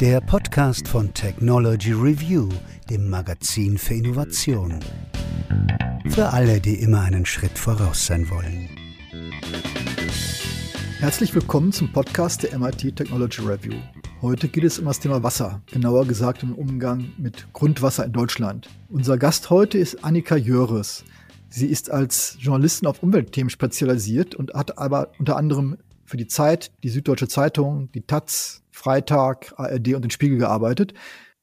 der Podcast von Technology Review, dem Magazin für Innovation. Für alle, die immer einen Schritt voraus sein wollen. Herzlich willkommen zum Podcast der MIT Technology Review. Heute geht es um das Thema Wasser, genauer gesagt um den Umgang mit Grundwasser in Deutschland. Unser Gast heute ist Annika Jöres. Sie ist als Journalistin auf Umweltthemen spezialisiert und hat aber unter anderem für die Zeit, die Süddeutsche Zeitung, die Taz, Freitag, ARD und den Spiegel gearbeitet.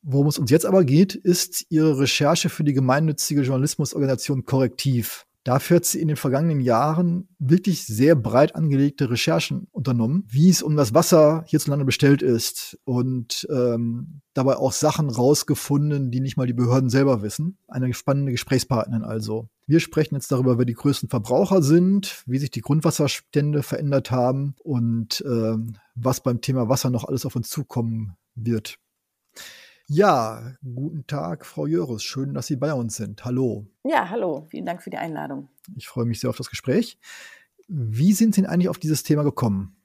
Worum es uns jetzt aber geht, ist ihre Recherche für die gemeinnützige Journalismusorganisation Korrektiv. Dafür hat sie in den vergangenen Jahren wirklich sehr breit angelegte Recherchen unternommen, wie es um das Wasser hierzulande bestellt ist und ähm, dabei auch Sachen rausgefunden, die nicht mal die Behörden selber wissen. Eine spannende Gesprächspartnerin also. Wir sprechen jetzt darüber, wer die größten Verbraucher sind, wie sich die Grundwasserstände verändert haben und ähm, was beim Thema Wasser noch alles auf uns zukommen wird. Ja, guten Tag, Frau Jöres. Schön, dass Sie bei uns sind. Hallo. Ja, hallo. Vielen Dank für die Einladung. Ich freue mich sehr auf das Gespräch. Wie sind Sie denn eigentlich auf dieses Thema gekommen?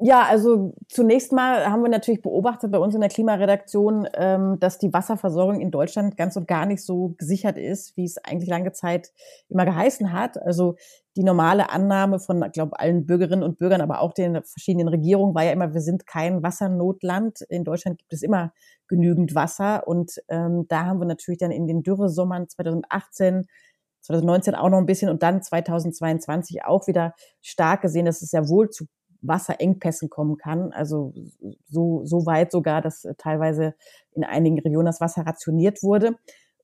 Ja, also zunächst mal haben wir natürlich beobachtet bei uns in der Klimaredaktion, ähm, dass die Wasserversorgung in Deutschland ganz und gar nicht so gesichert ist, wie es eigentlich lange Zeit immer geheißen hat. Also die normale Annahme von, glaube allen Bürgerinnen und Bürgern, aber auch den verschiedenen Regierungen war ja immer, wir sind kein Wassernotland. In Deutschland gibt es immer genügend Wasser und ähm, da haben wir natürlich dann in den Dürresommern 2018 2019 auch noch ein bisschen und dann 2022 auch wieder stark gesehen, dass es ja wohl zu Wasserengpässen kommen kann. Also so, so weit sogar, dass äh, teilweise in einigen Regionen das Wasser rationiert wurde.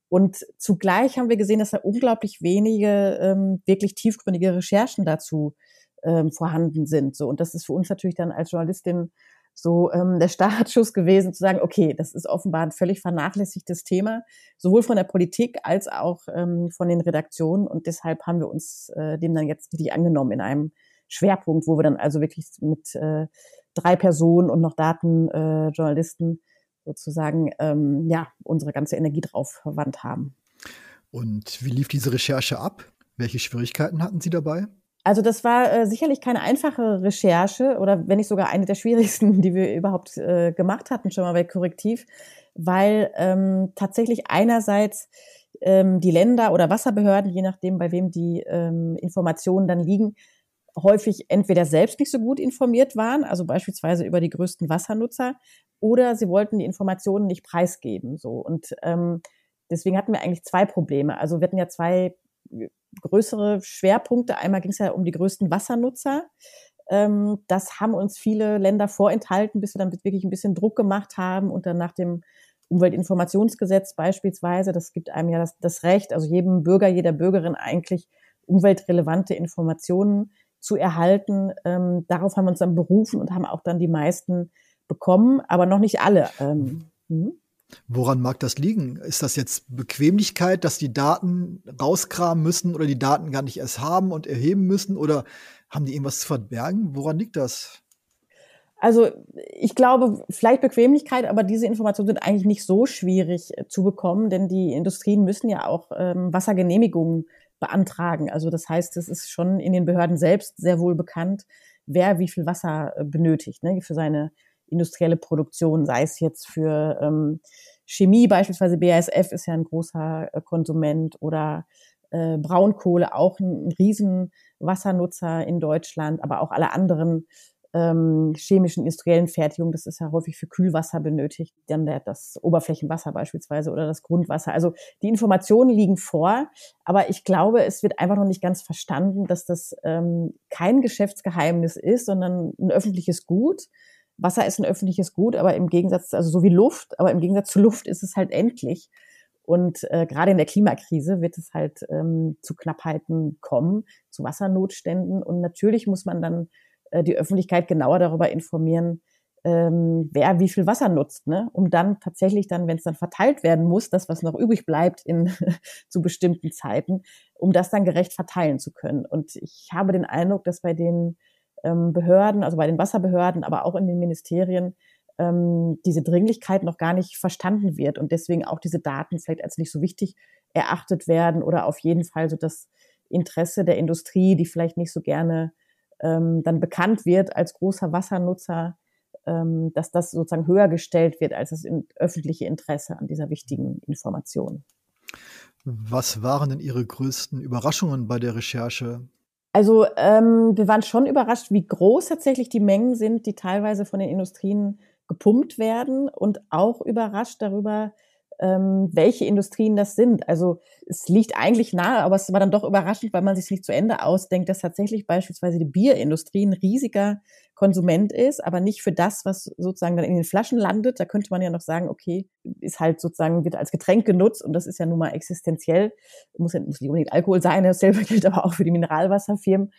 Und zugleich haben wir gesehen, dass da unglaublich wenige ähm, wirklich tiefgründige Recherchen dazu ähm, vorhanden sind. So und das ist für uns natürlich dann als Journalistin so ähm, der Startschuss gewesen, zu sagen, okay, das ist offenbar ein völlig vernachlässigtes Thema, sowohl von der Politik als auch ähm, von den Redaktionen. Und deshalb haben wir uns äh, dem dann jetzt richtig angenommen in einem Schwerpunkt, wo wir dann also wirklich mit äh, drei Personen und noch Datenjournalisten äh, sozusagen ähm, ja unsere ganze Energie drauf verwandt haben. Und wie lief diese Recherche ab? Welche Schwierigkeiten hatten Sie dabei? Also das war äh, sicherlich keine einfache Recherche oder wenn nicht sogar eine der schwierigsten, die wir überhaupt äh, gemacht hatten, schon mal bei Korrektiv, weil ähm, tatsächlich einerseits ähm, die Länder oder Wasserbehörden, je nachdem, bei wem die ähm, Informationen dann liegen, häufig entweder selbst nicht so gut informiert waren, also beispielsweise über die größten Wassernutzer, oder sie wollten die Informationen nicht preisgeben. So und ähm, deswegen hatten wir eigentlich zwei Probleme. Also wir hatten ja zwei größere Schwerpunkte. Einmal ging es ja um die größten Wassernutzer. Ähm, das haben uns viele Länder vorenthalten, bis wir dann wirklich ein bisschen Druck gemacht haben und dann nach dem Umweltinformationsgesetz beispielsweise, das gibt einem ja das, das Recht, also jedem Bürger, jeder Bürgerin eigentlich umweltrelevante Informationen zu erhalten. Ähm, darauf haben wir uns dann berufen und haben auch dann die meisten bekommen, aber noch nicht alle. Ähm, hm? Woran mag das liegen? Ist das jetzt Bequemlichkeit, dass die Daten rauskramen müssen oder die Daten gar nicht erst haben und erheben müssen? Oder haben die irgendwas zu verbergen? Woran liegt das? Also ich glaube, vielleicht Bequemlichkeit, aber diese Informationen sind eigentlich nicht so schwierig äh, zu bekommen, denn die Industrien müssen ja auch ähm, Wassergenehmigungen beantragen. Also das heißt, es ist schon in den Behörden selbst sehr wohl bekannt, wer wie viel Wasser äh, benötigt ne, für seine industrielle Produktion, sei es jetzt für ähm, Chemie, beispielsweise BASF ist ja ein großer äh, Konsument oder äh, Braunkohle auch ein, ein riesen Wassernutzer in Deutschland, aber auch alle anderen ähm, chemischen industriellen Fertigung, das ist ja häufig für Kühlwasser benötigt, dann der, das Oberflächenwasser beispielsweise oder das Grundwasser. Also die Informationen liegen vor, aber ich glaube, es wird einfach noch nicht ganz verstanden, dass das ähm, kein Geschäftsgeheimnis ist, sondern ein öffentliches Gut. Wasser ist ein öffentliches Gut, aber im Gegensatz, also so wie Luft, aber im Gegensatz zu Luft ist es halt endlich. Und äh, gerade in der Klimakrise wird es halt ähm, zu Knappheiten kommen, zu Wassernotständen. Und natürlich muss man dann äh, die Öffentlichkeit genauer darüber informieren, ähm, wer wie viel Wasser nutzt, ne? um dann tatsächlich dann, wenn es dann verteilt werden muss, das, was noch übrig bleibt in zu bestimmten Zeiten, um das dann gerecht verteilen zu können. Und ich habe den Eindruck, dass bei den ähm, Behörden, also bei den Wasserbehörden, aber auch in den Ministerien, ähm, diese Dringlichkeit noch gar nicht verstanden wird und deswegen auch diese Daten vielleicht als nicht so wichtig erachtet werden oder auf jeden Fall so das Interesse der Industrie, die vielleicht nicht so gerne ähm, dann bekannt wird als großer Wassernutzer, ähm, dass das sozusagen höher gestellt wird als das öffentliche Interesse an dieser wichtigen Information. Was waren denn Ihre größten Überraschungen bei der Recherche? Also ähm, wir waren schon überrascht, wie groß tatsächlich die Mengen sind, die teilweise von den Industrien gepumpt werden und auch überrascht darüber, ähm, welche Industrien das sind. Also es liegt eigentlich nahe, aber es war dann doch überraschend, weil man sich nicht zu Ende ausdenkt, dass tatsächlich beispielsweise die Bierindustrie ein riesiger Konsument ist, aber nicht für das, was sozusagen dann in den Flaschen landet. Da könnte man ja noch sagen, okay, ist halt sozusagen, wird als Getränk genutzt und das ist ja nun mal existenziell. Muss, ja, muss nicht unbedingt Alkohol sein, dasselbe gilt aber auch für die Mineralwasserfirmen.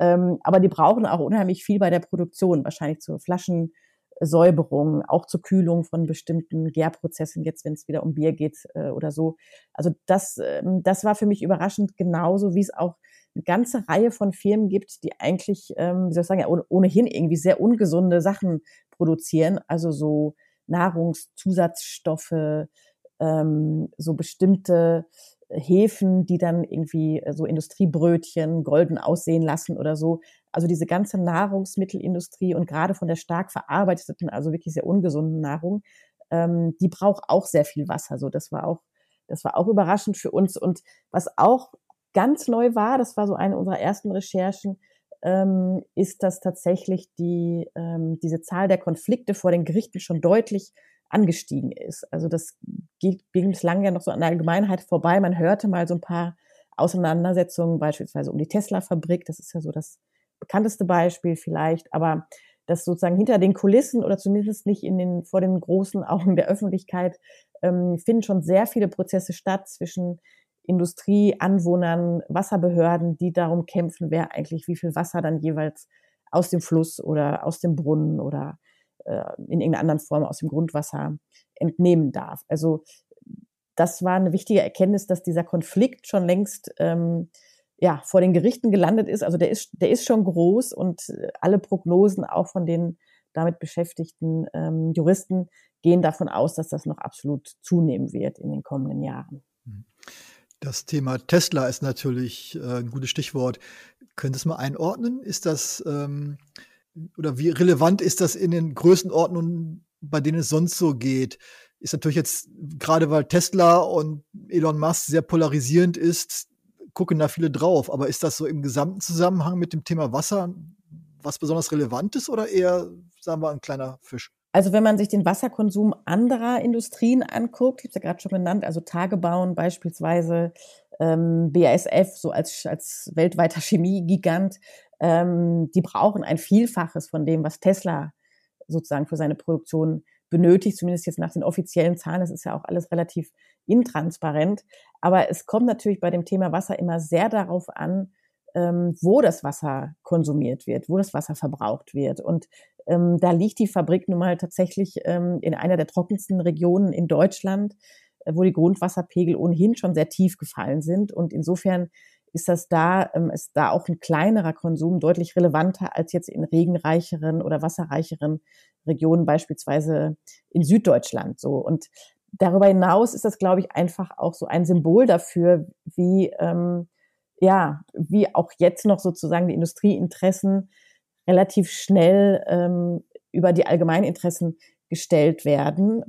Ähm, aber die brauchen auch unheimlich viel bei der Produktion, wahrscheinlich zur Flaschen Säuberung, auch zur Kühlung von bestimmten Gärprozessen, jetzt wenn es wieder um Bier geht äh, oder so. Also das, äh, das war für mich überraschend, genauso wie es auch eine ganze Reihe von Firmen gibt, die eigentlich, ähm, wie soll ich sagen, ja, ohnehin irgendwie sehr ungesunde Sachen produzieren, also so Nahrungszusatzstoffe, ähm, so bestimmte Hefen, die dann irgendwie äh, so Industriebrötchen golden aussehen lassen oder so. Also diese ganze Nahrungsmittelindustrie und gerade von der stark verarbeiteten, also wirklich sehr ungesunden Nahrung, ähm, die braucht auch sehr viel Wasser. So, das war auch, das war auch überraschend für uns. Und was auch ganz neu war, das war so eine unserer ersten Recherchen, ähm, ist, dass tatsächlich die, ähm, diese Zahl der Konflikte vor den Gerichten schon deutlich angestiegen ist. Also das geht bislang ja noch so an der Allgemeinheit vorbei. Man hörte mal so ein paar Auseinandersetzungen, beispielsweise um die Tesla-Fabrik. Das ist ja so das bekannteste Beispiel vielleicht. Aber das sozusagen hinter den Kulissen oder zumindest nicht in den, vor den großen Augen der Öffentlichkeit ähm, finden schon sehr viele Prozesse statt zwischen Industrie, Anwohnern, Wasserbehörden, die darum kämpfen, wer eigentlich wie viel Wasser dann jeweils aus dem Fluss oder aus dem Brunnen oder äh, in irgendeiner anderen Form aus dem Grundwasser entnehmen darf. Also das war eine wichtige Erkenntnis, dass dieser Konflikt schon längst ähm, ja, vor den Gerichten gelandet ist. Also der ist, der ist schon groß und alle Prognosen auch von den damit beschäftigten ähm, Juristen gehen davon aus, dass das noch absolut zunehmen wird in den kommenden Jahren. Das Thema Tesla ist natürlich äh, ein gutes Stichwort. Können Sie es mal einordnen? Ist das ähm, oder wie relevant ist das in den Größenordnungen, bei denen es sonst so geht? Ist natürlich jetzt, gerade weil Tesla und Elon Musk sehr polarisierend ist, gucken da viele drauf. Aber ist das so im gesamten Zusammenhang mit dem Thema Wasser was besonders Relevantes oder eher, sagen wir, ein kleiner Fisch? Also wenn man sich den Wasserkonsum anderer Industrien anguckt, ich habe es ja gerade schon genannt, also Tagebauen beispielsweise, ähm, BASF so als, als weltweiter Chemiegigant, ähm, die brauchen ein Vielfaches von dem, was Tesla sozusagen für seine Produktion benötigt, zumindest jetzt nach den offiziellen Zahlen. Das ist ja auch alles relativ intransparent. Aber es kommt natürlich bei dem Thema Wasser immer sehr darauf an, ähm, wo das Wasser konsumiert wird, wo das Wasser verbraucht wird. Und ähm, da liegt die Fabrik nun mal tatsächlich ähm, in einer der trockensten Regionen in Deutschland, äh, wo die Grundwasserpegel ohnehin schon sehr tief gefallen sind. Und insofern ist das da, ähm, ist da auch ein kleinerer Konsum deutlich relevanter als jetzt in regenreicheren oder wasserreicheren Regionen, beispielsweise in Süddeutschland so. Und darüber hinaus ist das, glaube ich, einfach auch so ein Symbol dafür, wie, ähm, ja, wie auch jetzt noch sozusagen die Industrieinteressen relativ schnell ähm, über die Allgemeininteressen gestellt werden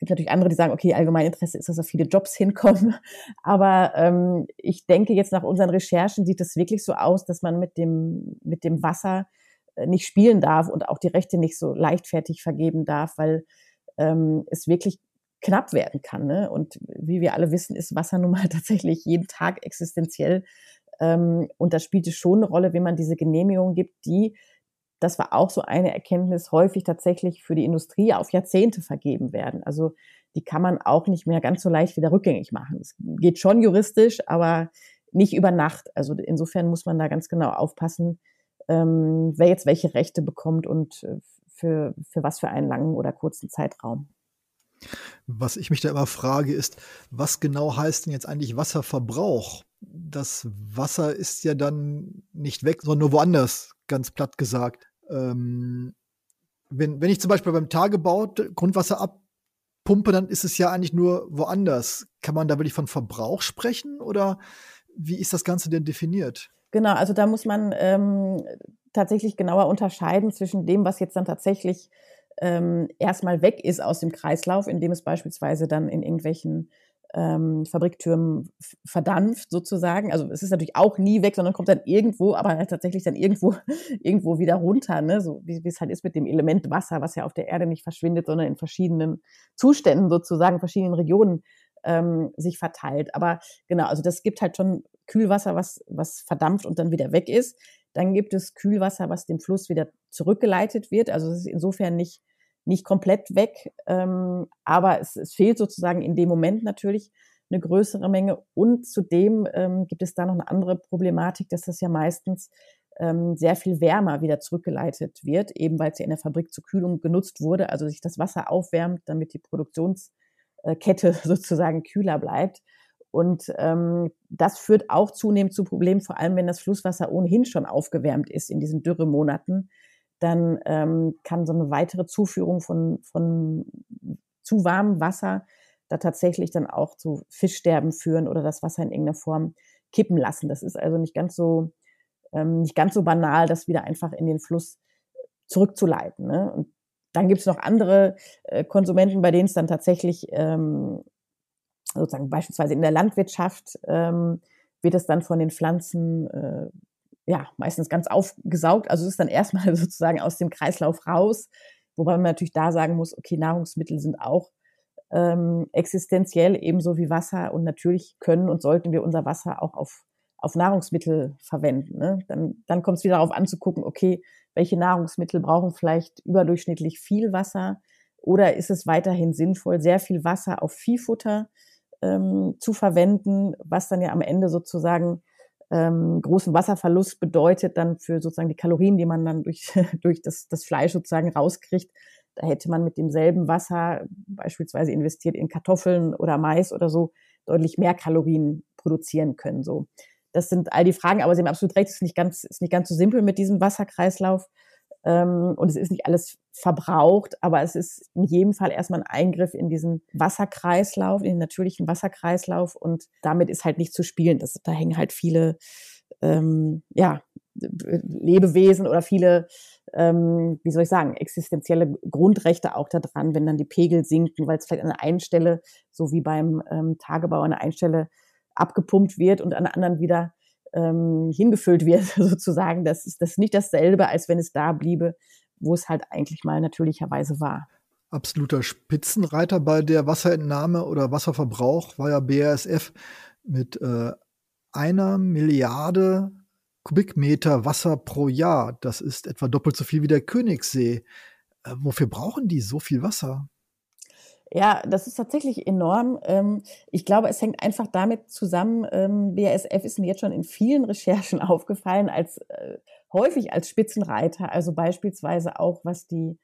gibt natürlich andere, die sagen, okay, Allgemeininteresse ist, dass da viele Jobs hinkommen. Aber ähm, ich denke jetzt nach unseren Recherchen sieht es wirklich so aus, dass man mit dem, mit dem Wasser äh, nicht spielen darf und auch die Rechte nicht so leichtfertig vergeben darf, weil ähm, es wirklich knapp werden kann. Ne? Und wie wir alle wissen, ist Wasser nun mal tatsächlich jeden Tag existenziell. Ähm, und da spielt es schon eine Rolle, wenn man diese Genehmigung gibt, die das war auch so eine Erkenntnis, häufig tatsächlich für die Industrie auf Jahrzehnte vergeben werden. Also die kann man auch nicht mehr ganz so leicht wieder rückgängig machen. Es geht schon juristisch, aber nicht über Nacht. Also insofern muss man da ganz genau aufpassen, ähm, wer jetzt welche Rechte bekommt und äh, für, für was für einen langen oder kurzen Zeitraum. Was ich mich da immer frage, ist, was genau heißt denn jetzt eigentlich Wasserverbrauch? Das Wasser ist ja dann nicht weg, sondern nur woanders, ganz platt gesagt. Ähm, wenn, wenn ich zum Beispiel beim Tagebau Grundwasser abpumpe, dann ist es ja eigentlich nur woanders. Kann man da wirklich von Verbrauch sprechen oder wie ist das Ganze denn definiert? Genau, also da muss man ähm, tatsächlich genauer unterscheiden zwischen dem, was jetzt dann tatsächlich ähm, erstmal weg ist aus dem Kreislauf, indem es beispielsweise dann in irgendwelchen ähm, Fabriktürmen verdampft sozusagen. Also es ist natürlich auch nie weg, sondern kommt dann irgendwo, aber halt tatsächlich dann irgendwo, irgendwo wieder runter, ne? so wie, es halt ist mit dem Element Wasser, was ja auf der Erde nicht verschwindet, sondern in verschiedenen Zuständen sozusagen, verschiedenen Regionen ähm, sich verteilt. Aber genau, also das gibt halt schon Kühlwasser, was, was verdampft und dann wieder weg ist. Dann gibt es Kühlwasser, was dem Fluss wieder zurückgeleitet wird. Also es ist insofern nicht nicht komplett weg, ähm, aber es, es fehlt sozusagen in dem Moment natürlich eine größere Menge. Und zudem ähm, gibt es da noch eine andere Problematik, dass das ja meistens ähm, sehr viel wärmer wieder zurückgeleitet wird, eben weil es ja in der Fabrik zur Kühlung genutzt wurde, also sich das Wasser aufwärmt, damit die Produktionskette sozusagen kühler bleibt. Und ähm, das führt auch zunehmend zu Problemen, vor allem wenn das Flusswasser ohnehin schon aufgewärmt ist in diesen Dürremonaten dann ähm, kann so eine weitere Zuführung von, von zu warmem Wasser da tatsächlich dann auch zu Fischsterben führen oder das Wasser in irgendeiner Form kippen lassen. Das ist also nicht ganz so, ähm, nicht ganz so banal, das wieder einfach in den Fluss zurückzuleiten. Ne? Und dann gibt es noch andere äh, Konsumenten, bei denen es dann tatsächlich ähm, sozusagen beispielsweise in der Landwirtschaft ähm, wird es dann von den Pflanzen äh, ja, meistens ganz aufgesaugt. Also es ist dann erstmal sozusagen aus dem Kreislauf raus, wobei man natürlich da sagen muss, okay, Nahrungsmittel sind auch ähm, existenziell ebenso wie Wasser und natürlich können und sollten wir unser Wasser auch auf, auf Nahrungsmittel verwenden. Ne? Dann, dann kommt es wieder darauf an zu gucken, okay, welche Nahrungsmittel brauchen vielleicht überdurchschnittlich viel Wasser oder ist es weiterhin sinnvoll, sehr viel Wasser auf Viehfutter ähm, zu verwenden, was dann ja am Ende sozusagen ähm, großen Wasserverlust bedeutet dann für sozusagen die Kalorien, die man dann durch, durch das, das Fleisch sozusagen rauskriegt. Da hätte man mit demselben Wasser beispielsweise investiert in Kartoffeln oder Mais oder so deutlich mehr Kalorien produzieren können. So, das sind all die Fragen. Aber Sie haben absolut recht, es ist nicht ganz, ist nicht ganz so simpel mit diesem Wasserkreislauf. Ähm, und es ist nicht alles verbraucht, aber es ist in jedem Fall erstmal ein Eingriff in diesen Wasserkreislauf, in den natürlichen Wasserkreislauf und damit ist halt nicht zu spielen. Das, da hängen halt viele ähm, ja, Lebewesen oder viele, ähm, wie soll ich sagen, existenzielle Grundrechte auch da dran, wenn dann die Pegel sinken, weil es vielleicht an der einen Stelle, so wie beim ähm, Tagebau an der einen Stelle abgepumpt wird und an der anderen wieder ähm, hingefüllt wird, sozusagen. Das ist das ist nicht dasselbe, als wenn es da bliebe, wo es halt eigentlich mal natürlicherweise war. Absoluter Spitzenreiter bei der Wasserentnahme oder Wasserverbrauch war ja BASF mit äh, einer Milliarde Kubikmeter Wasser pro Jahr. Das ist etwa doppelt so viel wie der Königssee. Äh, wofür brauchen die so viel Wasser? Ja, das ist tatsächlich enorm. Ähm, ich glaube, es hängt einfach damit zusammen, ähm, BASF ist mir jetzt schon in vielen Recherchen aufgefallen, als äh, häufig als Spitzenreiter, also beispielsweise auch was die,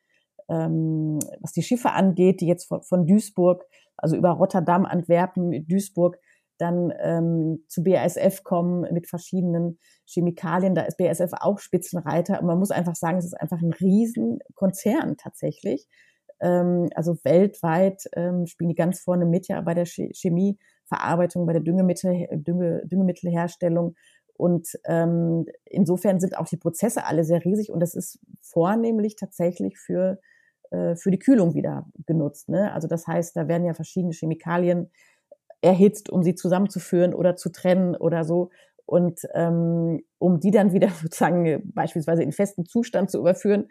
ähm, was die Schiffe angeht, die jetzt von, Duisburg, also über Rotterdam, Antwerpen, Duisburg, dann ähm, zu BASF kommen mit verschiedenen Chemikalien. Da ist BASF auch Spitzenreiter. Und man muss einfach sagen, es ist einfach ein Riesenkonzern tatsächlich ähm, also weltweit ähm, spielen die ganz vorne mit ja bei der Chemieverarbeitung, bei der Düngemittel, Dünge, Düngemittelherstellung. Und ähm, insofern sind auch die Prozesse alle sehr riesig und das ist vornehmlich tatsächlich für, äh, für die Kühlung wieder genutzt. Ne? Also das heißt, da werden ja verschiedene Chemikalien erhitzt, um sie zusammenzuführen oder zu trennen oder so. Und ähm, um die dann wieder sozusagen beispielsweise in festen Zustand zu überführen,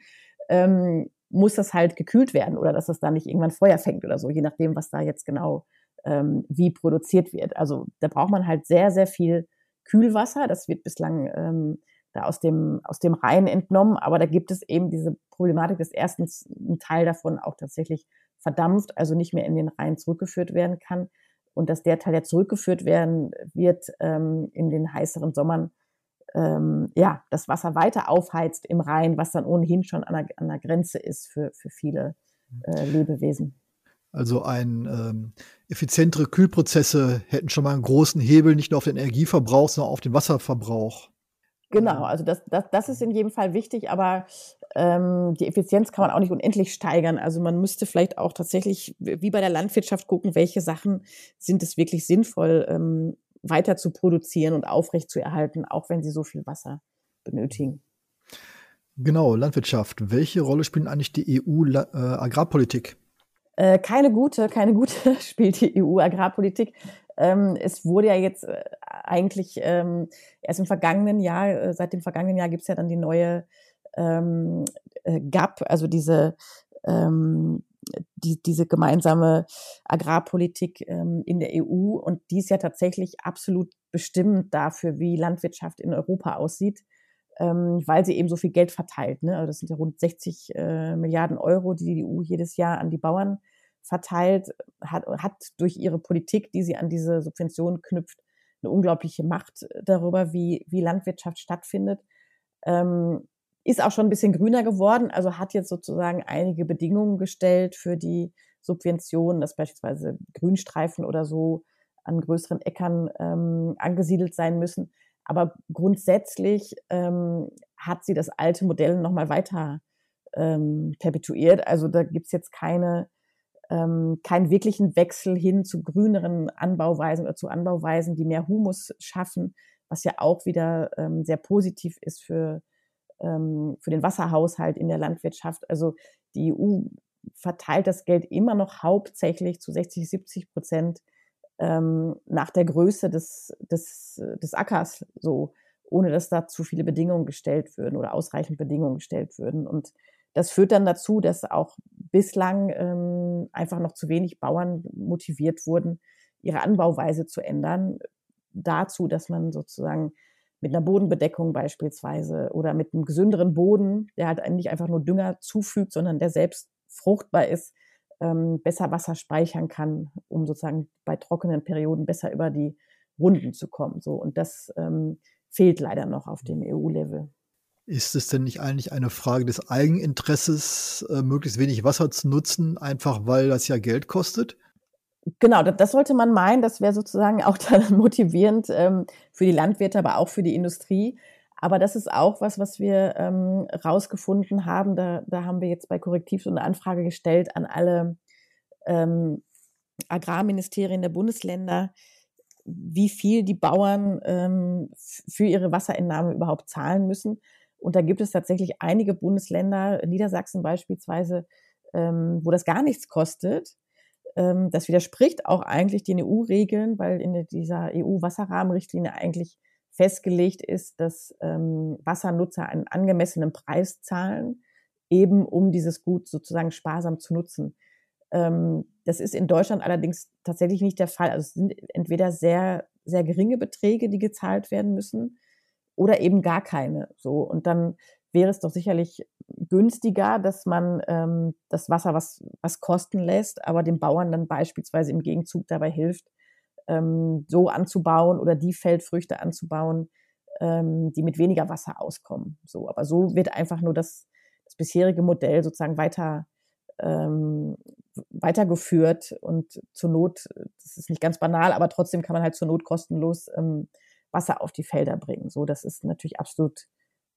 ähm, muss das halt gekühlt werden oder dass das da nicht irgendwann Feuer fängt oder so, je nachdem, was da jetzt genau ähm, wie produziert wird. Also da braucht man halt sehr, sehr viel Kühlwasser. Das wird bislang ähm, da aus dem, aus dem Rhein entnommen, aber da gibt es eben diese Problematik, dass erstens ein Teil davon auch tatsächlich verdampft, also nicht mehr in den Rhein zurückgeführt werden kann und dass der Teil, der zurückgeführt werden wird, ähm, in den heißeren Sommern ähm, ja, das Wasser weiter aufheizt im Rhein, was dann ohnehin schon an der, an der Grenze ist für, für viele äh, Lebewesen. Also ein ähm, effizientere Kühlprozesse hätten schon mal einen großen Hebel nicht nur auf den Energieverbrauch, sondern auf den Wasserverbrauch. Genau, also das, das, das ist in jedem Fall wichtig, aber ähm, die Effizienz kann man auch nicht unendlich steigern. Also man müsste vielleicht auch tatsächlich wie bei der Landwirtschaft gucken, welche Sachen sind es wirklich sinnvoll, ähm, weiter zu produzieren und aufrecht zu erhalten, auch wenn sie so viel Wasser benötigen. Genau, Landwirtschaft. Welche Rolle spielt eigentlich die EU-Agrarpolitik? Äh, keine gute, keine gute spielt die EU-Agrarpolitik. Ähm, es wurde ja jetzt äh, eigentlich ähm, erst im vergangenen Jahr, äh, seit dem vergangenen Jahr gibt es ja dann die neue ähm, äh, GAP, also diese, die, diese gemeinsame Agrarpolitik ähm, in der EU. Und die ist ja tatsächlich absolut bestimmend dafür, wie Landwirtschaft in Europa aussieht, ähm, weil sie eben so viel Geld verteilt. Ne? Also das sind ja rund 60 äh, Milliarden Euro, die die EU jedes Jahr an die Bauern verteilt, hat, hat durch ihre Politik, die sie an diese Subventionen knüpft, eine unglaubliche Macht darüber, wie, wie Landwirtschaft stattfindet. Ähm, ist auch schon ein bisschen grüner geworden, also hat jetzt sozusagen einige Bedingungen gestellt für die Subventionen, dass beispielsweise Grünstreifen oder so an größeren Äckern ähm, angesiedelt sein müssen. Aber grundsätzlich ähm, hat sie das alte Modell nochmal weiter ähm, perpetuiert. Also da gibt's jetzt keine ähm, keinen wirklichen Wechsel hin zu grüneren Anbauweisen oder zu Anbauweisen, die mehr Humus schaffen, was ja auch wieder ähm, sehr positiv ist für, ähm, für den Wasserhaushalt in der Landwirtschaft. Also die EU verteilt das Geld immer noch hauptsächlich zu 60, 70 Prozent ähm, nach der Größe des, des, des Ackers, so ohne dass da zu viele Bedingungen gestellt würden oder ausreichend Bedingungen gestellt würden. Und das führt dann dazu, dass auch bislang ähm, einfach noch zu wenig Bauern motiviert wurden, ihre Anbauweise zu ändern. Dazu, dass man sozusagen mit einer Bodenbedeckung beispielsweise oder mit einem gesünderen Boden, der halt nicht einfach nur Dünger zufügt, sondern der selbst fruchtbar ist, ähm, besser Wasser speichern kann, um sozusagen bei trockenen Perioden besser über die Runden zu kommen. So und das ähm, fehlt leider noch auf dem EU-Level. Ist es denn nicht eigentlich eine Frage des Eigeninteresses, äh, möglichst wenig Wasser zu nutzen, einfach weil das ja Geld kostet? Genau, das, sollte man meinen. Das wäre sozusagen auch dann motivierend ähm, für die Landwirte, aber auch für die Industrie. Aber das ist auch was, was wir ähm, rausgefunden haben. Da, da haben wir jetzt bei Korrektiv so eine Anfrage gestellt an alle ähm, Agrarministerien der Bundesländer, wie viel die Bauern ähm, für ihre Wasserentnahme überhaupt zahlen müssen. Und da gibt es tatsächlich einige Bundesländer, Niedersachsen beispielsweise, ähm, wo das gar nichts kostet. Ähm, das widerspricht auch eigentlich den EU-Regeln, weil in dieser EU-Wasserrahmenrichtlinie eigentlich festgelegt ist, dass ähm, Wassernutzer einen angemessenen Preis zahlen, eben um dieses Gut sozusagen sparsam zu nutzen. Ähm, das ist in Deutschland allerdings tatsächlich nicht der Fall. Also es sind entweder sehr, sehr geringe Beträge, die gezahlt werden müssen, oder eben gar keine. So und dann wäre es doch sicherlich günstiger, dass man ähm, das Wasser was was kosten lässt, aber dem Bauern dann beispielsweise im Gegenzug dabei hilft, ähm, so anzubauen oder die Feldfrüchte anzubauen, ähm, die mit weniger Wasser auskommen. So, aber so wird einfach nur das, das bisherige Modell sozusagen weiter ähm, weitergeführt und zur Not, das ist nicht ganz banal, aber trotzdem kann man halt zur Not kostenlos ähm, Wasser auf die Felder bringen. So, das ist natürlich absolut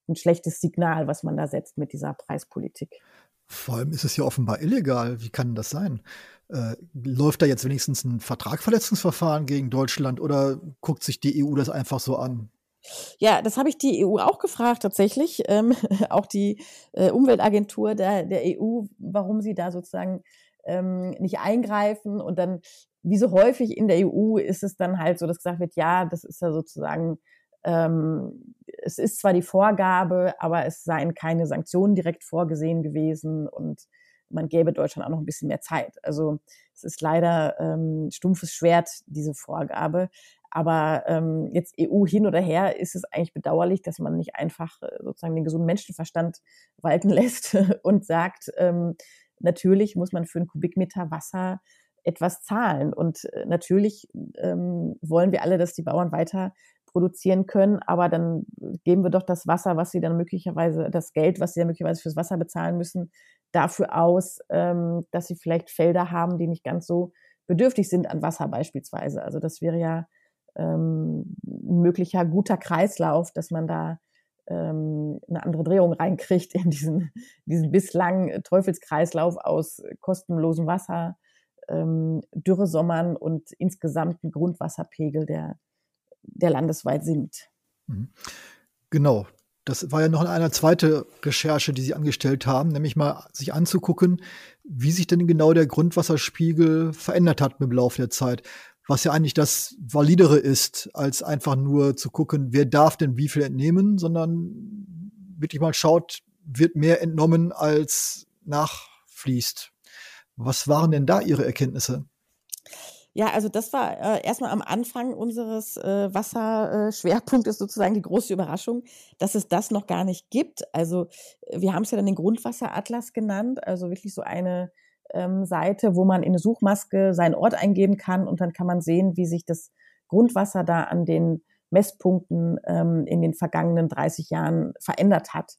ein schlechtes Signal, was man da setzt mit dieser Preispolitik. Vor allem ist es ja offenbar illegal. Wie kann das sein? Äh, läuft da jetzt wenigstens ein Vertragverletzungsverfahren gegen Deutschland oder guckt sich die EU das einfach so an? Ja, das habe ich die EU auch gefragt tatsächlich, ähm, auch die äh, Umweltagentur der, der EU, warum sie da sozusagen ähm, nicht eingreifen. Und dann wie so häufig in der EU ist es dann halt so, dass gesagt wird, ja, das ist ja sozusagen, ähm, es ist zwar die Vorgabe, aber es seien keine Sanktionen direkt vorgesehen gewesen und man gäbe Deutschland auch noch ein bisschen mehr Zeit. Also es ist leider ähm, stumpfes Schwert, diese Vorgabe. Aber ähm, jetzt EU hin oder her ist es eigentlich bedauerlich, dass man nicht einfach äh, sozusagen den gesunden Menschenverstand walten lässt und sagt, ähm, natürlich muss man für einen Kubikmeter Wasser etwas zahlen. Und äh, natürlich ähm, wollen wir alle, dass die Bauern weiter produzieren können, aber dann geben wir doch das Wasser, was sie dann möglicherweise, das Geld, was sie dann möglicherweise fürs Wasser bezahlen müssen, dafür aus, ähm, dass sie vielleicht Felder haben, die nicht ganz so bedürftig sind an Wasser beispielsweise. Also das wäre ja ähm, ein möglicher guter Kreislauf, dass man da ähm, eine andere Drehung reinkriegt in diesen, diesen bislang Teufelskreislauf aus kostenlosem Wasser, ähm, Dürresommern und insgesamten Grundwasserpegel, der, der landesweit sinkt. Mhm. Genau. Das war ja noch eine zweite Recherche, die Sie angestellt haben, nämlich mal sich anzugucken, wie sich denn genau der Grundwasserspiegel verändert hat mit dem Laufe der Zeit. Was ja eigentlich das Validere ist, als einfach nur zu gucken, wer darf denn wie viel entnehmen, sondern wirklich mal schaut, wird mehr entnommen als nachfließt. Was waren denn da Ihre Erkenntnisse? Ja, also das war äh, erstmal am Anfang unseres äh, Wasserschwerpunktes sozusagen die große Überraschung, dass es das noch gar nicht gibt. Also äh, wir haben es ja dann den Grundwasseratlas genannt, also wirklich so eine ähm, Seite, wo man in eine Suchmaske seinen Ort eingeben kann und dann kann man sehen, wie sich das Grundwasser da an den Messpunkten ähm, in den vergangenen 30 Jahren verändert hat.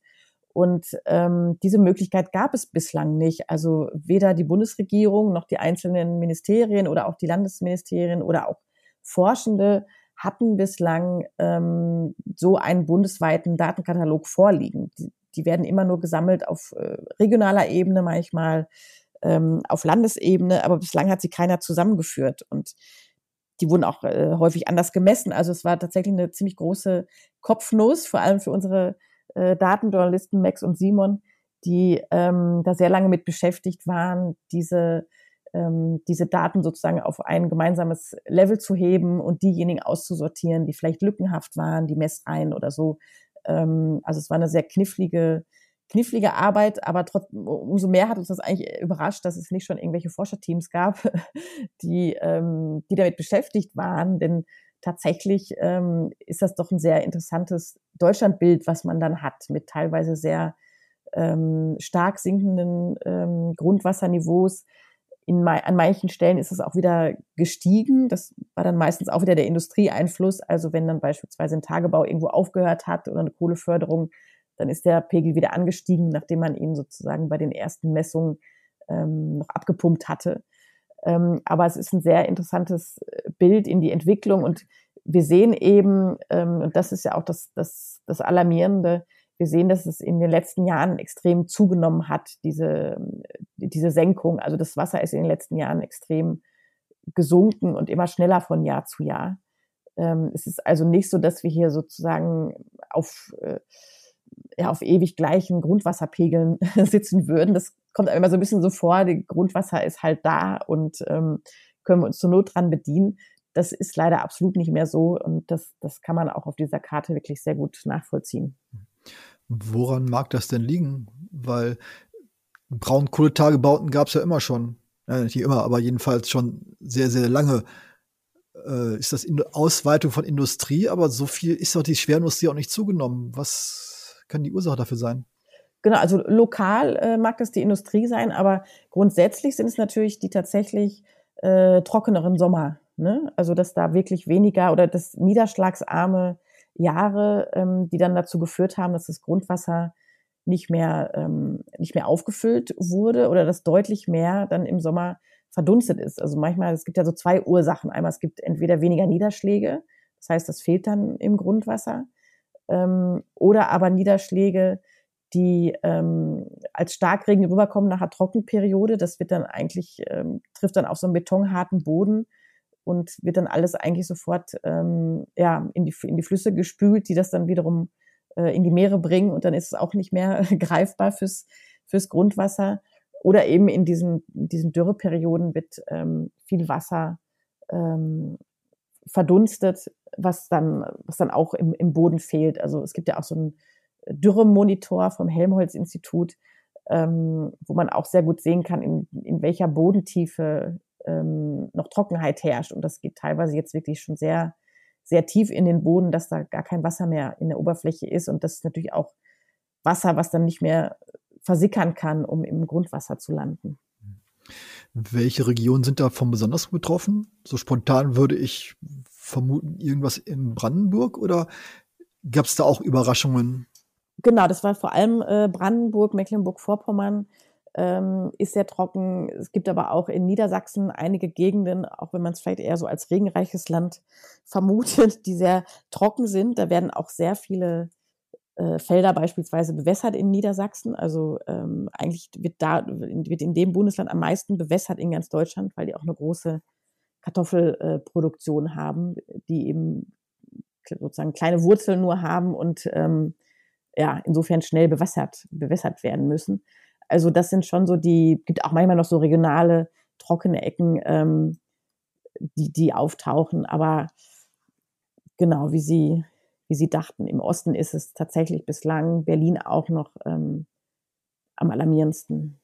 Und ähm, diese Möglichkeit gab es bislang nicht. Also weder die Bundesregierung noch die einzelnen Ministerien oder auch die Landesministerien oder auch Forschende hatten bislang ähm, so einen bundesweiten Datenkatalog vorliegen. Die, die werden immer nur gesammelt auf äh, regionaler Ebene, manchmal ähm, auf Landesebene, aber bislang hat sie keiner zusammengeführt. Und die wurden auch äh, häufig anders gemessen. Also es war tatsächlich eine ziemlich große Kopfnuss, vor allem für unsere äh, Datenjournalisten Max und Simon, die ähm, da sehr lange mit beschäftigt waren, diese ähm, diese Daten sozusagen auf ein gemeinsames Level zu heben und diejenigen auszusortieren, die vielleicht lückenhaft waren, die Messreihen oder so. Ähm, also es war eine sehr knifflige, knifflige Arbeit, aber trotzdem, umso mehr hat uns das eigentlich überrascht, dass es nicht schon irgendwelche Forscherteams gab, die, ähm, die damit beschäftigt waren, denn tatsächlich ähm, ist das doch ein sehr interessantes Deutschlandbild, was man dann hat, mit teilweise sehr ähm, stark sinkenden ähm, Grundwasserniveaus. In, an manchen Stellen ist es auch wieder gestiegen. Das war dann meistens auch wieder der Industrieeinfluss. Also wenn dann beispielsweise ein Tagebau irgendwo aufgehört hat oder eine Kohleförderung, dann ist der Pegel wieder angestiegen, nachdem man ihn sozusagen bei den ersten Messungen ähm, noch abgepumpt hatte. Ähm, aber es ist ein sehr interessantes äh, Bild in die Entwicklung und wir sehen eben, ähm, und das ist ja auch das, das, das Alarmierende, wir sehen, dass es in den letzten Jahren extrem zugenommen hat, diese, diese Senkung. Also das Wasser ist in den letzten Jahren extrem gesunken und immer schneller von Jahr zu Jahr. Ähm, es ist also nicht so, dass wir hier sozusagen auf, äh, ja, auf ewig gleichen Grundwasserpegeln sitzen würden. Das kommt immer so ein bisschen so vor, die Grundwasser ist halt da und ähm, können wir uns zur Not dran bedienen. Das ist leider absolut nicht mehr so und das, das kann man auch auf dieser Karte wirklich sehr gut nachvollziehen. Woran mag das denn liegen? Weil Braunkohletagebauten gab es ja immer schon. Ja, nicht immer, aber jedenfalls schon sehr, sehr lange. Äh, ist das in Ausweitung von Industrie, aber so viel ist doch die Schwerindustrie auch nicht zugenommen. Was kann die Ursache dafür sein? Genau, also lokal äh, mag das die Industrie sein, aber grundsätzlich sind es natürlich die tatsächlich äh, trockeneren Sommer. Ne? Also dass da wirklich weniger oder das niederschlagsarme Jahre, ähm, die dann dazu geführt haben, dass das Grundwasser nicht mehr ähm, nicht mehr aufgefüllt wurde oder dass deutlich mehr dann im Sommer verdunstet ist. Also manchmal, es gibt ja so zwei Ursachen. Einmal, es gibt entweder weniger Niederschläge, das heißt, das fehlt dann im Grundwasser, ähm, oder aber Niederschläge, die ähm, als Starkregen rüberkommen nach einer Trockenperiode. Das wird dann eigentlich, ähm, trifft dann auf so einen betonharten Boden und wird dann alles eigentlich sofort ähm, ja, in, die, in die Flüsse gespült, die das dann wiederum äh, in die Meere bringen und dann ist es auch nicht mehr greifbar fürs, fürs Grundwasser. Oder eben in diesen, in diesen Dürreperioden wird ähm, viel Wasser ähm, verdunstet, was dann, was dann auch im, im Boden fehlt. Also es gibt ja auch so einen Dürremonitor vom Helmholtz-Institut, ähm, wo man auch sehr gut sehen kann, in, in welcher Bodentiefe ähm, noch Trockenheit herrscht. Und das geht teilweise jetzt wirklich schon sehr, sehr tief in den Boden, dass da gar kein Wasser mehr in der Oberfläche ist. Und das ist natürlich auch Wasser, was dann nicht mehr versickern kann, um im Grundwasser zu landen. Welche Regionen sind davon besonders betroffen? So spontan würde ich vermuten, irgendwas in Brandenburg oder gab es da auch Überraschungen? Genau, das war vor allem äh, Brandenburg, Mecklenburg-Vorpommern, ähm, ist sehr trocken. Es gibt aber auch in Niedersachsen einige Gegenden, auch wenn man es vielleicht eher so als regenreiches Land vermutet, die sehr trocken sind. Da werden auch sehr viele äh, Felder beispielsweise bewässert in Niedersachsen. Also ähm, eigentlich wird da wird in dem Bundesland am meisten bewässert in ganz Deutschland, weil die auch eine große Kartoffelproduktion äh, haben, die eben sozusagen kleine Wurzeln nur haben und ähm, ja, insofern schnell bewässert, bewässert werden müssen. Also das sind schon so die, gibt auch manchmal noch so regionale trockene Ecken, ähm, die, die auftauchen. Aber genau, wie Sie, wie Sie dachten, im Osten ist es tatsächlich bislang, Berlin auch noch ähm, am alarmierendsten.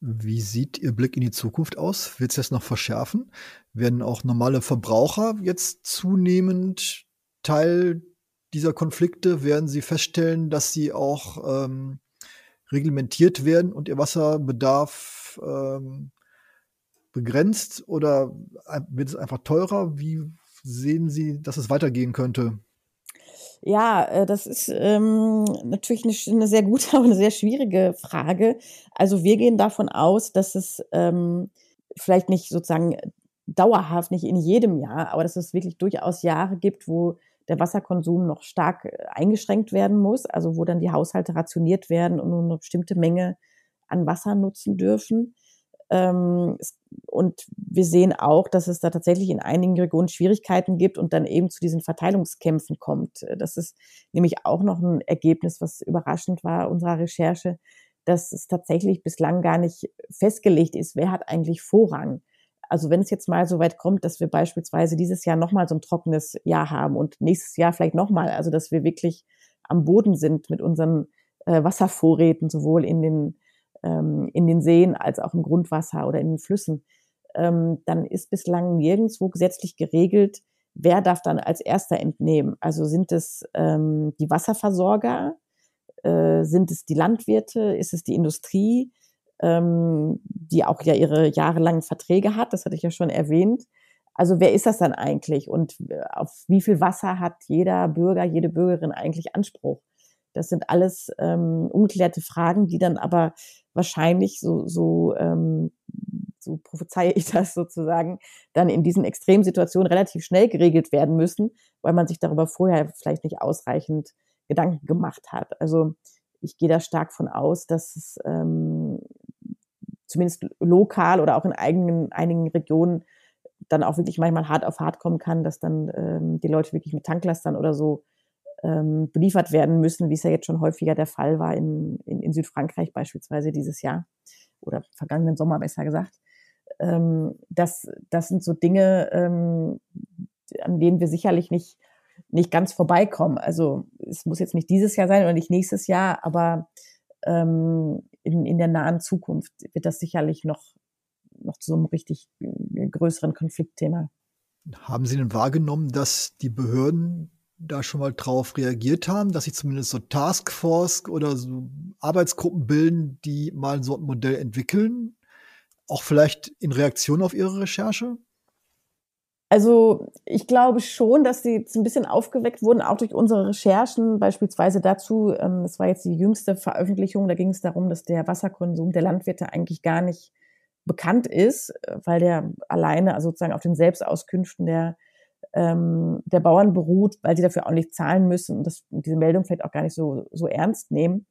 Wie sieht Ihr Blick in die Zukunft aus? Wird es das noch verschärfen? Werden auch normale Verbraucher jetzt zunehmend Teil dieser Konflikte? Werden Sie feststellen, dass sie auch ähm, reglementiert werden und ihr Wasserbedarf ähm, begrenzt oder wird es einfach teurer? Wie sehen Sie, dass es weitergehen könnte? Ja, äh, das ist ähm, natürlich eine, eine, sehr gute, aber eine sehr schwierige Frage. Also wir gehen davon aus, dass es ähm, vielleicht nicht sozusagen dauerhaft, nicht in jedem Jahr, aber dass es wirklich durchaus Jahre gibt, wo der Wasserkonsum noch stark äh, eingeschränkt werden muss, also wo dann die Haushalte rationiert werden und nur eine bestimmte Menge an Wasser nutzen dürfen. Ähm, und wir sehen auch, dass es da tatsächlich in einigen Regionen Schwierigkeiten gibt und dann eben zu diesen Verteilungskämpfen kommt. Das ist nämlich auch noch ein Ergebnis, was überraschend war unserer Recherche, dass es tatsächlich bislang gar nicht festgelegt ist, wer hat eigentlich Vorrang. Also wenn es jetzt mal so weit kommt, dass wir beispielsweise dieses Jahr nochmal so ein trockenes Jahr haben und nächstes Jahr vielleicht nochmal, also dass wir wirklich am Boden sind mit unseren äh, Wasservorräten, sowohl in den, ähm, in den Seen als auch im Grundwasser oder in den Flüssen, ähm, dann ist bislang nirgendwo gesetzlich geregelt, wer darf dann als erster entnehmen. Also sind es ähm, die Wasserversorger, äh, sind es die Landwirte, ist es die Industrie, ähm, die auch ja ihre jahrelangen Verträge hat, das hatte ich ja schon erwähnt. Also wer ist das dann eigentlich und äh, auf wie viel Wasser hat jeder Bürger, jede Bürgerin eigentlich Anspruch? Das sind alles ähm, ungeklärte Fragen, die dann aber wahrscheinlich so, so, ähm, so prophezeie ich das sozusagen, dann in diesen Extremsituationen relativ schnell geregelt werden müssen, weil man sich darüber vorher vielleicht nicht ausreichend Gedanken gemacht hat. Also ich gehe da stark von aus, dass es ähm, zumindest lokal oder auch in eigenen, einigen Regionen dann auch wirklich manchmal hart auf hart kommen kann, dass dann ähm, die Leute wirklich mit Tanklastern oder so ähm, beliefert werden müssen, wie es ja jetzt schon häufiger der Fall war in, in, in Südfrankreich beispielsweise dieses Jahr oder vergangenen Sommer besser gesagt. Ähm, das, das sind so Dinge, ähm, an denen wir sicherlich nicht nicht ganz vorbeikommen. Also es muss jetzt nicht dieses Jahr sein oder nicht nächstes Jahr, aber ähm, in, in der nahen Zukunft wird das sicherlich noch, noch zu so einem richtig äh, größeren Konfliktthema. Haben Sie denn wahrgenommen, dass die Behörden da schon mal drauf reagiert haben, dass sie zumindest so Taskforce oder so Arbeitsgruppen bilden, die mal so ein Modell entwickeln? Auch vielleicht in Reaktion auf Ihre Recherche? Also ich glaube schon, dass sie jetzt ein bisschen aufgeweckt wurden, auch durch unsere Recherchen, beispielsweise dazu, ähm, das war jetzt die jüngste Veröffentlichung, da ging es darum, dass der Wasserkonsum der Landwirte eigentlich gar nicht bekannt ist, weil der alleine also sozusagen auf den Selbstauskünften der, ähm, der Bauern beruht, weil sie dafür auch nicht zahlen müssen und das, diese Meldung vielleicht auch gar nicht so, so ernst nehmen.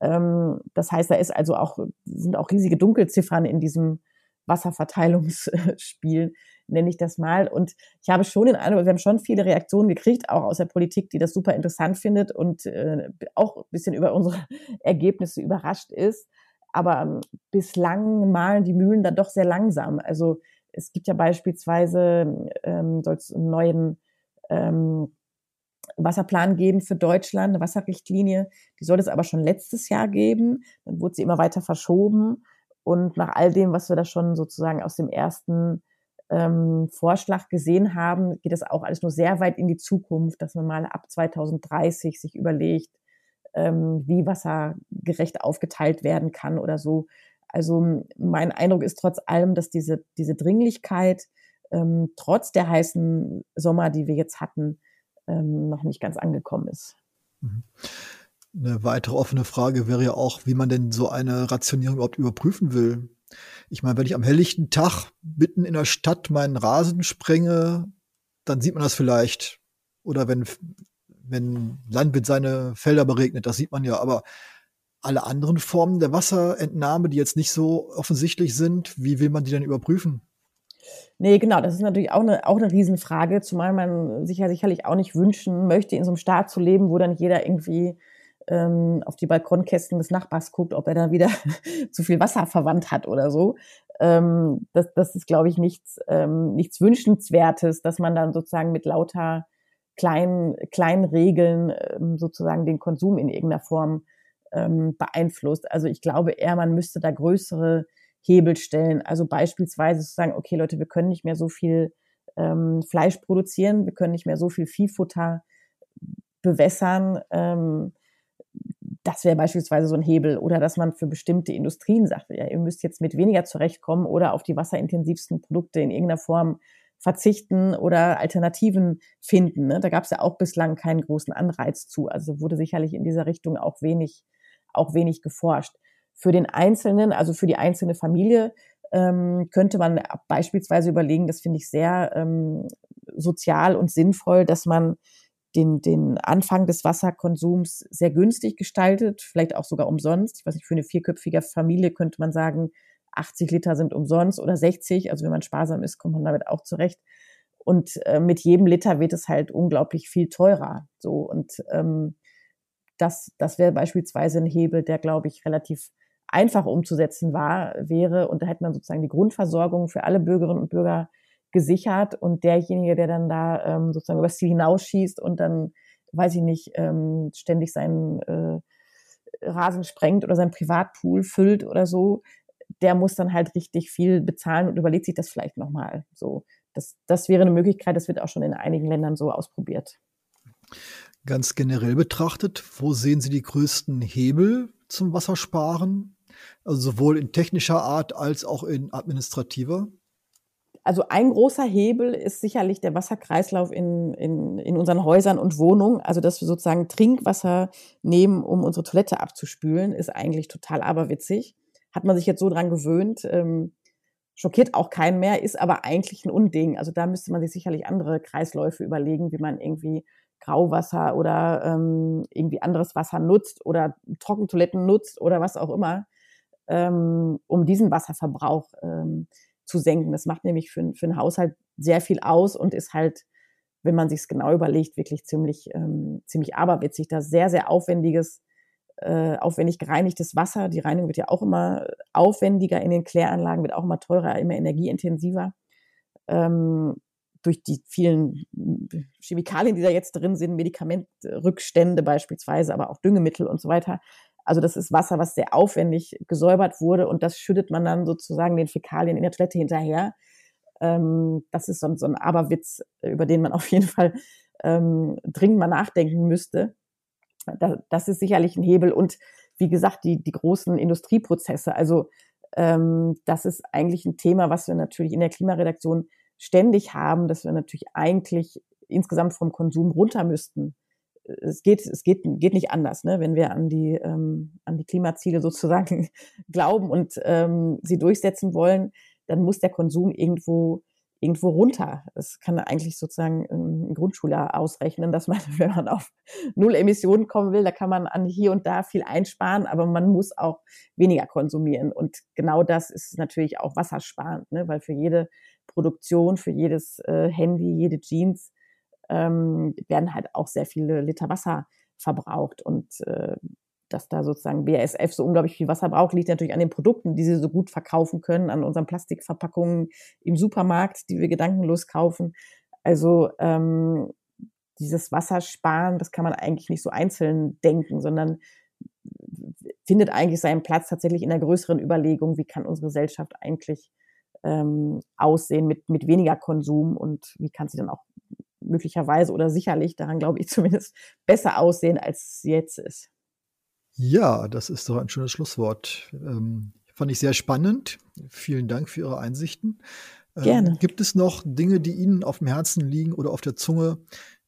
Ähm, das heißt, da ist also auch, sind auch riesige Dunkelziffern in diesem Wasserverteilungsspiel, nenne ich das mal. Und ich habe schon den Eindruck, wir haben schon viele Reaktionen gekriegt, auch aus der Politik, die das super interessant findet und äh, auch ein bisschen über unsere Ergebnisse überrascht ist. Aber ähm, bislang malen die Mühlen dann doch sehr langsam. Also es gibt ja beispielsweise, ähm, soll es einen neuen ähm, Wasserplan geben für Deutschland, eine Wasserrichtlinie. Die soll es aber schon letztes Jahr geben. Dann wurde sie immer weiter verschoben. Und nach all dem, was wir da schon sozusagen aus dem ersten ähm, Vorschlag gesehen haben, geht es auch alles nur sehr weit in die Zukunft, dass man mal ab 2030 sich überlegt, ähm, wie Wasser gerecht aufgeteilt werden kann oder so. Also mein Eindruck ist trotz allem, dass diese, diese Dringlichkeit ähm, trotz der heißen Sommer, die wir jetzt hatten, ähm, noch nicht ganz angekommen ist. Mhm. Eine weitere offene Frage wäre ja auch, wie man denn so eine Rationierung überhaupt überprüfen will. Ich meine, wenn ich am helllichten Tag mitten in der Stadt meinen Rasen sprenge, dann sieht man das vielleicht. Oder wenn, wenn Landwirt seine Felder beregnet, das sieht man ja. Aber alle anderen Formen der Wasserentnahme, die jetzt nicht so offensichtlich sind, wie will man die denn überprüfen? Nee, genau, das ist natürlich auch eine, auch eine Riesenfrage, zumal man sich ja sicherlich auch nicht wünschen möchte, in so einem Staat zu leben, wo dann jeder irgendwie ähm, auf die Balkonkästen des Nachbars guckt, ob er da wieder zu viel Wasser verwandt hat oder so. Ähm, das, das ist, glaube ich, nichts, ähm, nichts Wünschenswertes, dass man dann sozusagen mit lauter kleinen, kleinen Regeln ähm, sozusagen den Konsum in irgendeiner Form ähm, beeinflusst. Also ich glaube eher, man müsste da größere Hebel stellen. Also beispielsweise zu sagen, okay Leute, wir können nicht mehr so viel ähm, Fleisch produzieren, wir können nicht mehr so viel Viehfutter bewässern. Ähm, das wäre beispielsweise so ein Hebel. Oder dass man für bestimmte Industrien sagt, ja, ihr müsst jetzt mit weniger zurechtkommen oder auf die wasserintensivsten Produkte in irgendeiner Form verzichten oder Alternativen finden. Ne? Da gab es ja auch bislang keinen großen Anreiz zu. Also wurde sicherlich in dieser Richtung auch wenig, auch wenig geforscht. Für den Einzelnen, also für die einzelne Familie, ähm, könnte man beispielsweise überlegen, das finde ich sehr ähm, sozial und sinnvoll, dass man den, den Anfang des Wasserkonsums sehr günstig gestaltet, vielleicht auch sogar umsonst. Ich weiß nicht, für eine vierköpfige Familie könnte man sagen, 80 Liter sind umsonst oder 60. Also wenn man sparsam ist, kommt man damit auch zurecht. Und äh, mit jedem Liter wird es halt unglaublich viel teurer. So und ähm, das, das wäre beispielsweise ein Hebel, der, glaube ich, relativ einfach umzusetzen war, wäre. Und da hätte man sozusagen die Grundversorgung für alle Bürgerinnen und Bürger gesichert und derjenige, der dann da ähm, sozusagen übers Ziel hinausschießt und dann, weiß ich nicht, ähm, ständig seinen äh, Rasen sprengt oder sein Privatpool füllt oder so, der muss dann halt richtig viel bezahlen und überlegt sich das vielleicht nochmal. So, das, das wäre eine Möglichkeit, das wird auch schon in einigen Ländern so ausprobiert. Ganz generell betrachtet, wo sehen Sie die größten Hebel zum Wassersparen? Also sowohl in technischer Art als auch in administrativer? Also ein großer Hebel ist sicherlich der Wasserkreislauf in, in, in unseren Häusern und Wohnungen. Also dass wir sozusagen Trinkwasser nehmen, um unsere Toilette abzuspülen, ist eigentlich total aberwitzig hat man sich jetzt so dran gewöhnt, ähm, schockiert auch keinen mehr, ist aber eigentlich ein Unding. Also da müsste man sich sicherlich andere Kreisläufe überlegen, wie man irgendwie Grauwasser oder ähm, irgendwie anderes Wasser nutzt oder Trockentoiletten nutzt oder was auch immer, ähm, um diesen Wasserverbrauch ähm, zu senken. Das macht nämlich für, für einen Haushalt sehr viel aus und ist halt, wenn man sich es genau überlegt, wirklich ziemlich, ähm, ziemlich aberwitzig. Da sehr, sehr aufwendiges äh, aufwendig gereinigtes Wasser. Die Reinigung wird ja auch immer aufwendiger in den Kläranlagen, wird auch immer teurer, immer energieintensiver. Ähm, durch die vielen Chemikalien, die da jetzt drin sind, Medikamentrückstände beispielsweise, aber auch Düngemittel und so weiter. Also das ist Wasser, was sehr aufwendig gesäubert wurde und das schüttet man dann sozusagen den Fäkalien in der Toilette hinterher. Ähm, das ist so, so, ein Aberwitz, über den man auf jeden Fall ähm, dringend mal nachdenken müsste das ist sicherlich ein Hebel. Und wie gesagt, die, die großen Industrieprozesse. Also ähm, das ist eigentlich ein Thema, was wir natürlich in der Klimaredaktion ständig haben, dass wir natürlich eigentlich insgesamt vom Konsum runter müssten. Es geht, es geht, geht nicht anders, ne? wenn wir an die, ähm, an die Klimaziele sozusagen glauben und ähm, sie durchsetzen wollen, dann muss der Konsum irgendwo irgendwo runter. Das kann eigentlich sozusagen ein Grundschüler ausrechnen, dass man, wenn man auf null Emissionen kommen will, da kann man an hier und da viel einsparen, aber man muss auch weniger konsumieren. Und genau das ist natürlich auch wassersparend, ne? weil für jede Produktion, für jedes äh, Handy, jede Jeans ähm, werden halt auch sehr viele Liter Wasser verbraucht. Und äh, dass da sozusagen BASF so unglaublich viel Wasser braucht, liegt natürlich an den Produkten, die sie so gut verkaufen können, an unseren Plastikverpackungen im Supermarkt, die wir gedankenlos kaufen. Also ähm, dieses Wassersparen, das kann man eigentlich nicht so einzeln denken, sondern findet eigentlich seinen Platz tatsächlich in der größeren Überlegung, wie kann unsere Gesellschaft eigentlich ähm, aussehen mit, mit weniger Konsum und wie kann sie dann auch möglicherweise oder sicherlich, daran glaube ich zumindest, besser aussehen, als sie jetzt ist. Ja, das ist doch ein schönes Schlusswort. Ähm, fand ich sehr spannend. Vielen Dank für Ihre Einsichten. Ähm, Gerne. Gibt es noch Dinge, die Ihnen auf dem Herzen liegen oder auf der Zunge,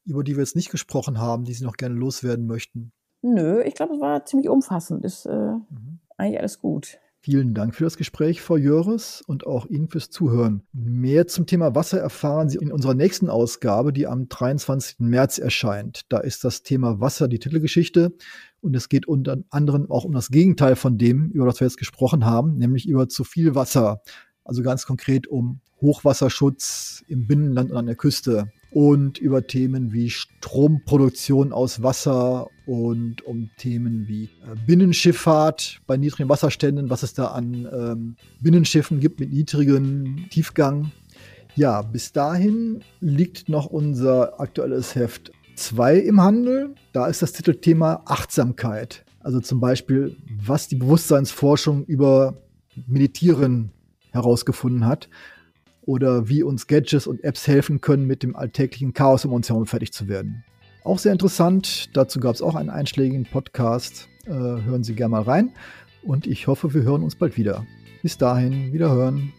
über die wir jetzt nicht gesprochen haben, die Sie noch gerne loswerden möchten? Nö, ich glaube, es war ziemlich umfassend. Ist äh, mhm. eigentlich alles gut. Vielen Dank für das Gespräch, Frau Jöres, und auch Ihnen fürs Zuhören. Mehr zum Thema Wasser erfahren Sie in unserer nächsten Ausgabe, die am 23. März erscheint. Da ist das Thema Wasser die Titelgeschichte und es geht unter anderem auch um das Gegenteil von dem, über das wir jetzt gesprochen haben, nämlich über zu viel Wasser. also ganz konkret um Hochwasserschutz im Binnenland und an der Küste und über Themen wie Stromproduktion aus Wasser und um Themen wie äh, Binnenschifffahrt bei niedrigen Wasserständen, was es da an ähm, Binnenschiffen gibt mit niedrigem Tiefgang. Ja, bis dahin liegt noch unser aktuelles Heft 2 im Handel. Da ist das Titelthema Achtsamkeit. Also zum Beispiel, was die Bewusstseinsforschung über Meditieren herausgefunden hat oder wie uns Gadgets und Apps helfen können, mit dem alltäglichen Chaos um uns herum fertig zu werden. Auch sehr interessant. Dazu gab es auch einen einschlägigen Podcast. Äh, hören Sie gerne mal rein. Und ich hoffe, wir hören uns bald wieder. Bis dahin, wiederhören.